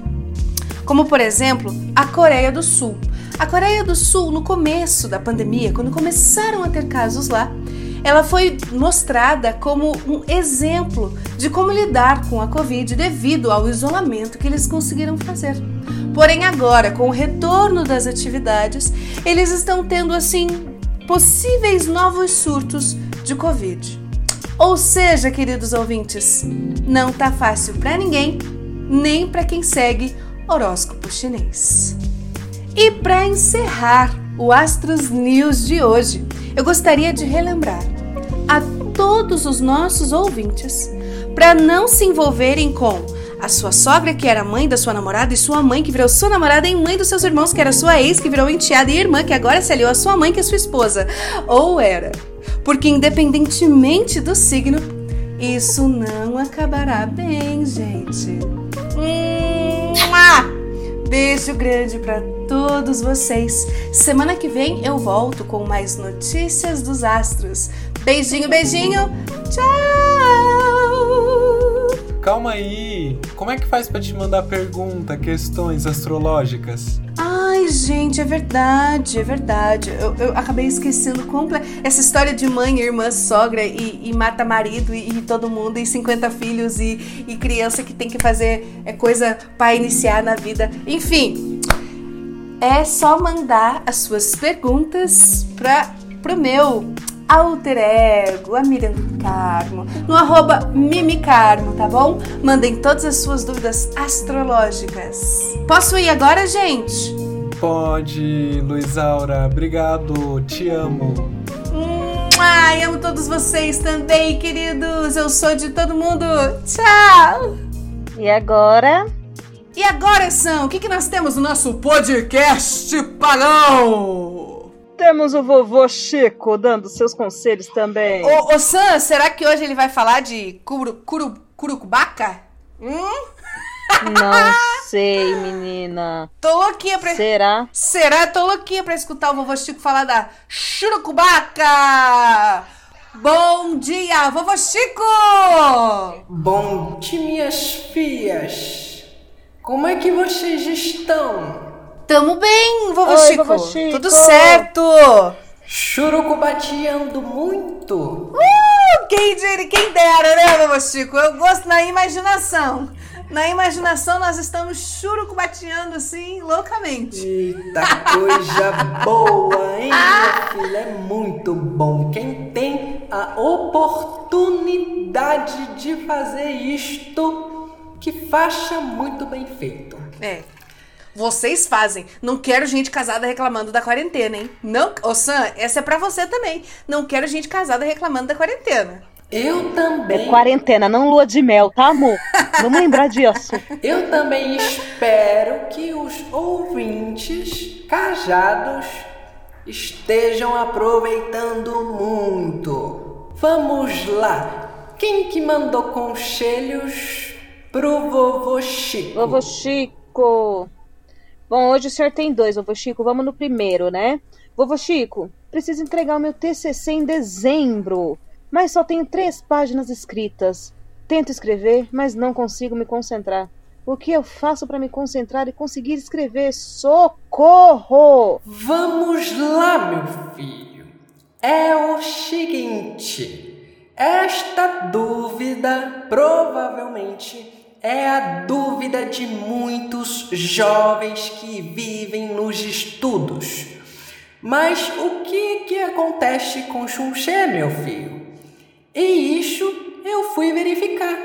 Como, por exemplo, a Coreia do Sul. A Coreia do Sul, no começo da pandemia, quando começaram a ter casos lá, ela foi mostrada como um exemplo de como lidar com a Covid devido ao isolamento que eles conseguiram fazer. Porém, agora, com o retorno das atividades, eles estão tendo assim possíveis novos surtos de Covid. Ou seja, queridos ouvintes, não tá fácil para ninguém, nem para quem segue horóscopo chinês. E para encerrar o Astros News de hoje, eu gostaria de relembrar a todos os nossos ouvintes para não se envolverem com a sua sogra, que era mãe da sua namorada, e sua mãe, que virou sua namorada, e mãe dos seus irmãos, que era sua ex, que virou enteada, e irmã, que agora se aliou a sua mãe, que é sua esposa. Ou era. Porque, independentemente do signo, isso não acabará bem, gente. Hum, Beijo grande para todos vocês. Semana que vem eu volto com mais notícias dos astros. Beijinho, beijinho. Tchau. Calma aí. Como é que faz para te mandar pergunta, questões astrológicas? Ai, gente, é verdade, é verdade. Eu, eu acabei esquecendo completo. Essa história de mãe, irmã, sogra e, e mata marido e, e, todo mundo, e 50 filhos e, e criança que tem que fazer é coisa para iniciar na vida. Enfim, é só mandar as suas perguntas para pro meu alter ego, a Miriam Carmo, no arroba Mimicarmo, tá bom? Mandem todas as suas dúvidas astrológicas. Posso ir agora, gente? Pode, Luisaura. Obrigado, te amo. Ai, amo todos vocês também, queridos. Eu sou de todo mundo. Tchau! E agora? E agora, São, o que, que nós temos no nosso podcast pagão? Temos o vovô Chico dando seus conselhos também. Ô, ô Sam, será que hoje ele vai falar de curu, curu, curucubaca? Hum? Não sei, menina. Tô louquinha pra. Será? Será? Tô louquinha pra escutar o vovô Chico falar da churucubaca! Bom dia, vovô Chico! Bom dia, minhas filhas. Como é que vocês estão? Tamo bem, vovô, Oi, Chico. vovô Chico. Tudo certo. Churucubateando muito. Uh, quem, diria- quem dera, né, vovô Chico? Eu gosto na imaginação. Na imaginação nós estamos churucubateando assim, loucamente. Eita coisa boa, hein, minha filha? É muito bom. Quem tem a oportunidade de fazer isto, que faça muito bem feito. É. Vocês fazem. Não quero gente casada reclamando da quarentena, hein? Não, ô Sam, essa é pra você também. Não quero gente casada reclamando da quarentena. Eu É também, quarentena, não lua de mel, tá, amor? Vamos lembrar disso. eu também espero que os ouvintes casados estejam aproveitando muito. Vamos lá. Quem que mandou conselhos pro vovô Chico? Vovô Chico. Bom, hoje o senhor tem dois, vovô Chico. Vamos no primeiro, né? Vovô Chico, preciso entregar o meu TCC em dezembro, mas só tenho três páginas escritas. Tento escrever, mas não consigo me concentrar. O que eu faço para me concentrar e conseguir escrever? Socorro! Vamos lá, meu filho. É o seguinte: esta dúvida provavelmente é a dúvida de muitos jovens que vivem nos estudos. Mas o que que acontece com Xunxê, meu filho? E isso eu fui verificar.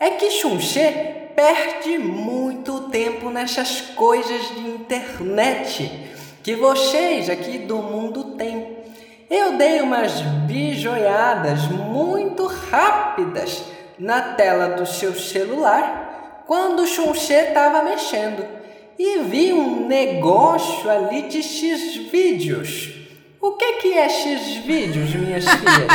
É que Xunxê perde muito tempo nessas coisas de internet que vocês aqui do mundo têm. Eu dei umas bijoiadas muito rápidas na tela do seu celular quando o Xunxê estava mexendo e vi um negócio ali de X vídeos. O que que é X vídeos, minhas filhas?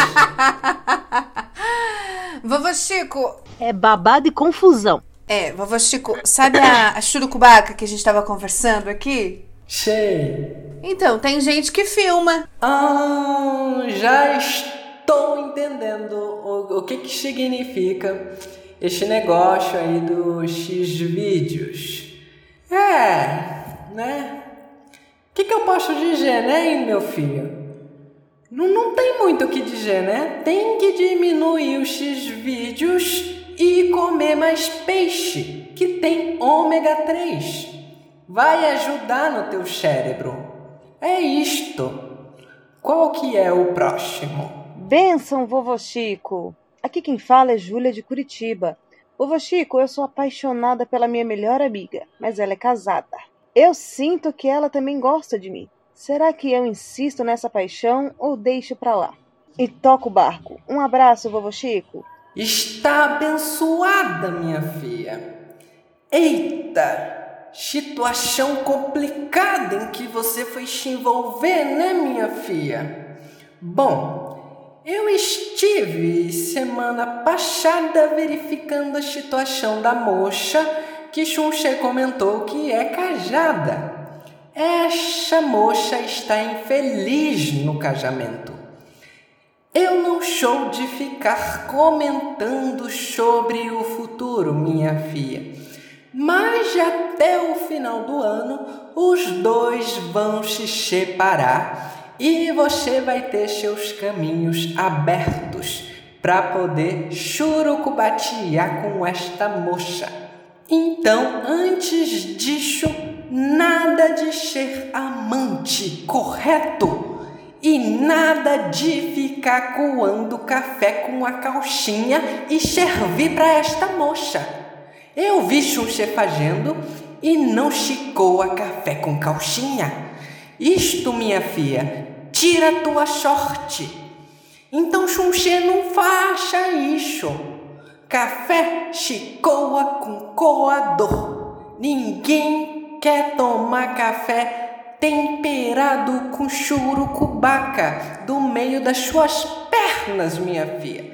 Vovô Chico, É babado e confusão. é, vovô Chico, sabe a, a churucubaca que a gente tava conversando aqui? Sei. Então, tem gente que filma. Ah, já estou entendendo o, o que, que significa esse negócio aí dos X-Vídeos. É, né? O que, que eu posso dizer, né, meu filho? Não, não tem muito o que dizer, né? Tem que diminuir os X-Vídeos e comer mais peixe, que tem ômega 3. Vai ajudar no teu cérebro. É isto. Qual que é o próximo? Benção, vovô Chico. Aqui quem fala é Júlia de Curitiba. Vovô Chico, eu sou apaixonada pela minha melhor amiga, mas ela é casada. Eu sinto que ela também gosta de mim. Será que eu insisto nessa paixão ou deixo pra lá? E toco o barco. Um abraço, vovô Chico. Está abençoada, minha filha. Eita, situação complicada em que você foi se envolver, né, minha filha? Bom, eu estive semana passada verificando a situação da moça que Xunxê comentou que é cajada. Esta moça está infeliz no casamento. Eu não sou de ficar comentando sobre o futuro, minha filha. Mas até o final do ano, os dois vão se separar e você vai ter seus caminhos abertos para poder churucubatear com esta moça. Então, antes disso, nada de ser amante, correto? E nada de ficar coando café com a calcinha e servir para esta moça. Eu vi Xuxa fazendo e não chicoa café com calcinha. Isto, minha filha, tira tua sorte. Então Xuxa não faça isso. Café chicoa com coador. Ninguém quer tomar café temperado com churucubaca do meio das suas pernas, minha filha.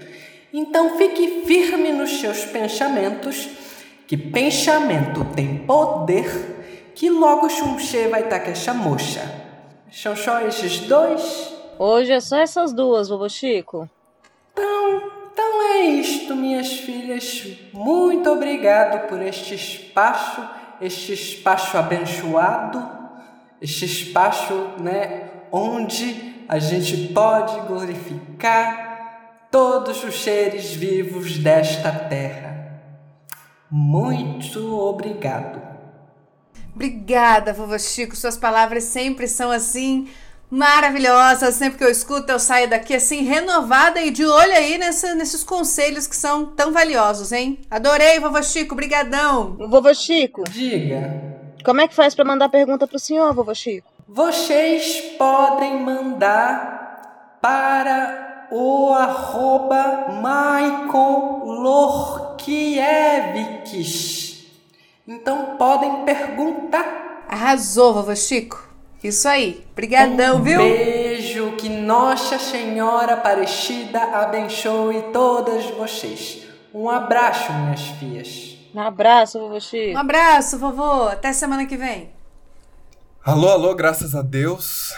Então fique firme nos seus pensamentos, que pensamento tem poder, que logo Xunxê vai estar com essa. São só esses dois? Hoje é só essas duas, vovô Chico. Então, então é isto, minhas filhas. Muito obrigado por este espaço, este espaço abençoado este espaço, né, onde a gente pode glorificar todos os seres vivos desta terra. Muito obrigado. Obrigada, vovô Chico. Suas palavras sempre são assim maravilhosas. Sempre que eu escuto, eu saio daqui assim renovada e de olho aí nessa, nesses conselhos que são tão valiosos, hein? Adorei, vovô Chico. Brigadão. Vovô Chico. Diga. Como é que faz para mandar pergunta pro senhor, vovô Chico? Vocês podem mandar para o arroba Maicon Lorkievics. Então podem perguntar. Arrasou, vovô Chico. Isso aí. Brigadão, um viu? Beijo, que Nossa Senhora Aparecida abençoe todas vocês. Um abraço, minhas filhas. Um abraço, vovô Chico. Um abraço, vovô. Até semana que vem. Alô, alô, graças a Deus.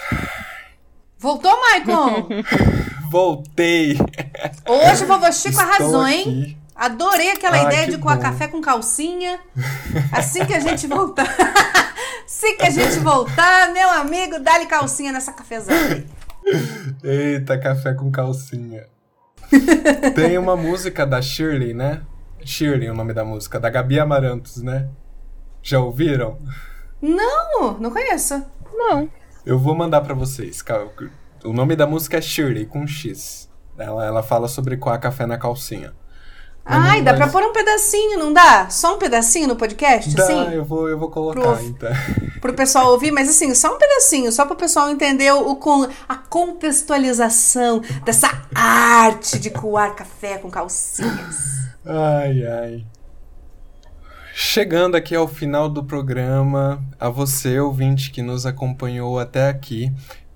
Voltou, Maicon? Voltei. Hoje o vovô Chico Estou arrasou, aqui. hein? Adorei aquela Ah, ideia de coar bom. café com calcinha. Assim que a gente voltar. assim que a gente voltar, meu amigo, dá-lhe calcinha nessa cafezada aí. Eita, café com calcinha. Tem uma música da Shirley, né? Shirley, o nome da música, da Gabi Amarantos, né? Já ouviram? Não, não conheço. Não. Eu vou mandar pra vocês. O nome da música é Shirley, com X. Ela, ela fala sobre coar café na calcinha. Ai, não- dá pra mas- pôr um pedacinho, não dá? Só um pedacinho no podcast, Dá, assim? eu vou, eu vou colocar, Pro- então. Pro pessoal ouvir, mas assim, só um pedacinho, só pro pessoal entender o, con- a contextualização dessa arte de coar café com calcinhas. Ai, ai. Chegando aqui ao final do programa, a você, ouvinte que nos acompanhou até aqui,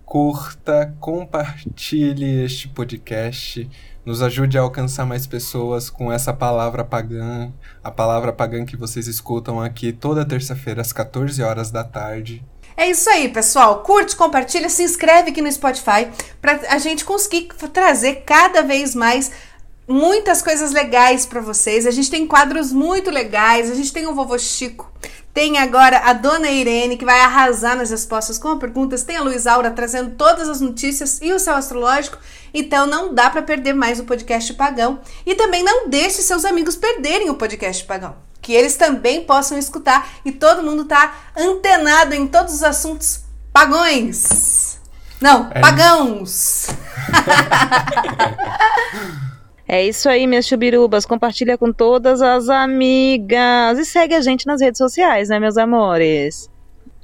curta, compartilhe este podcast, nos ajude a alcançar mais pessoas com essa palavra pagã, a palavra pagã que vocês escutam aqui toda terça-feira às 14 horas da tarde. É isso aí, pessoal. Curte, compartilha, se inscreve aqui no Spotify pra a gente conseguir trazer cada vez mais muitas coisas legais pra vocês. A gente tem quadros muito legais. A gente tem o vovô Chico. Tem agora a dona Irene, que vai arrasar nas respostas com perguntas. Tem a Luiz Aura trazendo todas as notícias e o céu astrológico. Então não dá pra perder mais o podcast Pagão. E também não deixe seus amigos perderem o podcast Pagão. Que eles também possam escutar e todo mundo tá antenado em todos os assuntos pagões. Não, É pagãos. É isso aí, minhas chubirubas. Compartilha com todas as amigas. E segue a gente nas redes sociais, né, meus amores?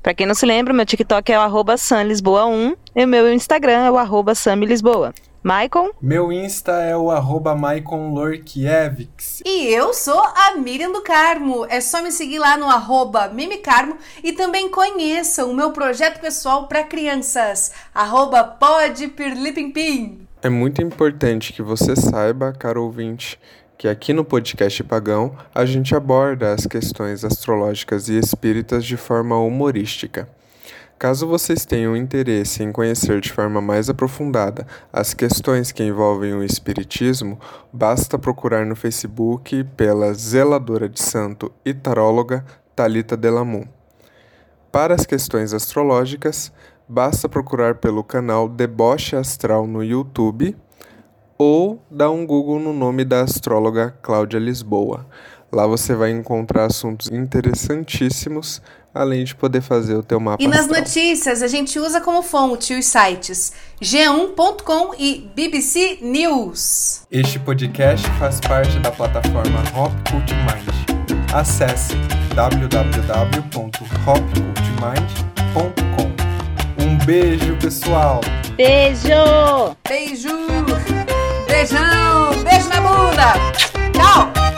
Pra quem não se lembra, meu TikTok é o arroba sanlisboa1 e o meu Instagram é o arroba samilisboa. Maicon? Meu Insta é o arroba. E eu sou a Miriam do Carmo. É só me seguir lá no arroba Mimicarmo e também conheçam o meu projeto pessoal para crianças, arroba podpirlipimpim. É muito importante que você saiba, caro ouvinte, que aqui no podcast Pagão a gente aborda as questões astrológicas e espíritas de forma humorística. Caso vocês tenham interesse em conhecer de forma mais aprofundada as questões que envolvem o Espiritismo, basta procurar no Facebook pela Zeladora de Santo e Taróloga Talita Delamun. Para as questões astrológicas, basta procurar pelo canal Deboche Astral no YouTube ou dar um Google no nome da astróloga Cláudia Lisboa. Lá você vai encontrar assuntos interessantíssimos, além de poder fazer o teu mapa E nas astral. notícias, a gente usa como fonte os sites g1.com e BBC News. Este podcast faz parte da plataforma Hop Cult Mind. Acesse www.hopcultmind.com. Beijo, pessoal! Beijo! Beijo! Beijão! Beijo na bunda! Tchau!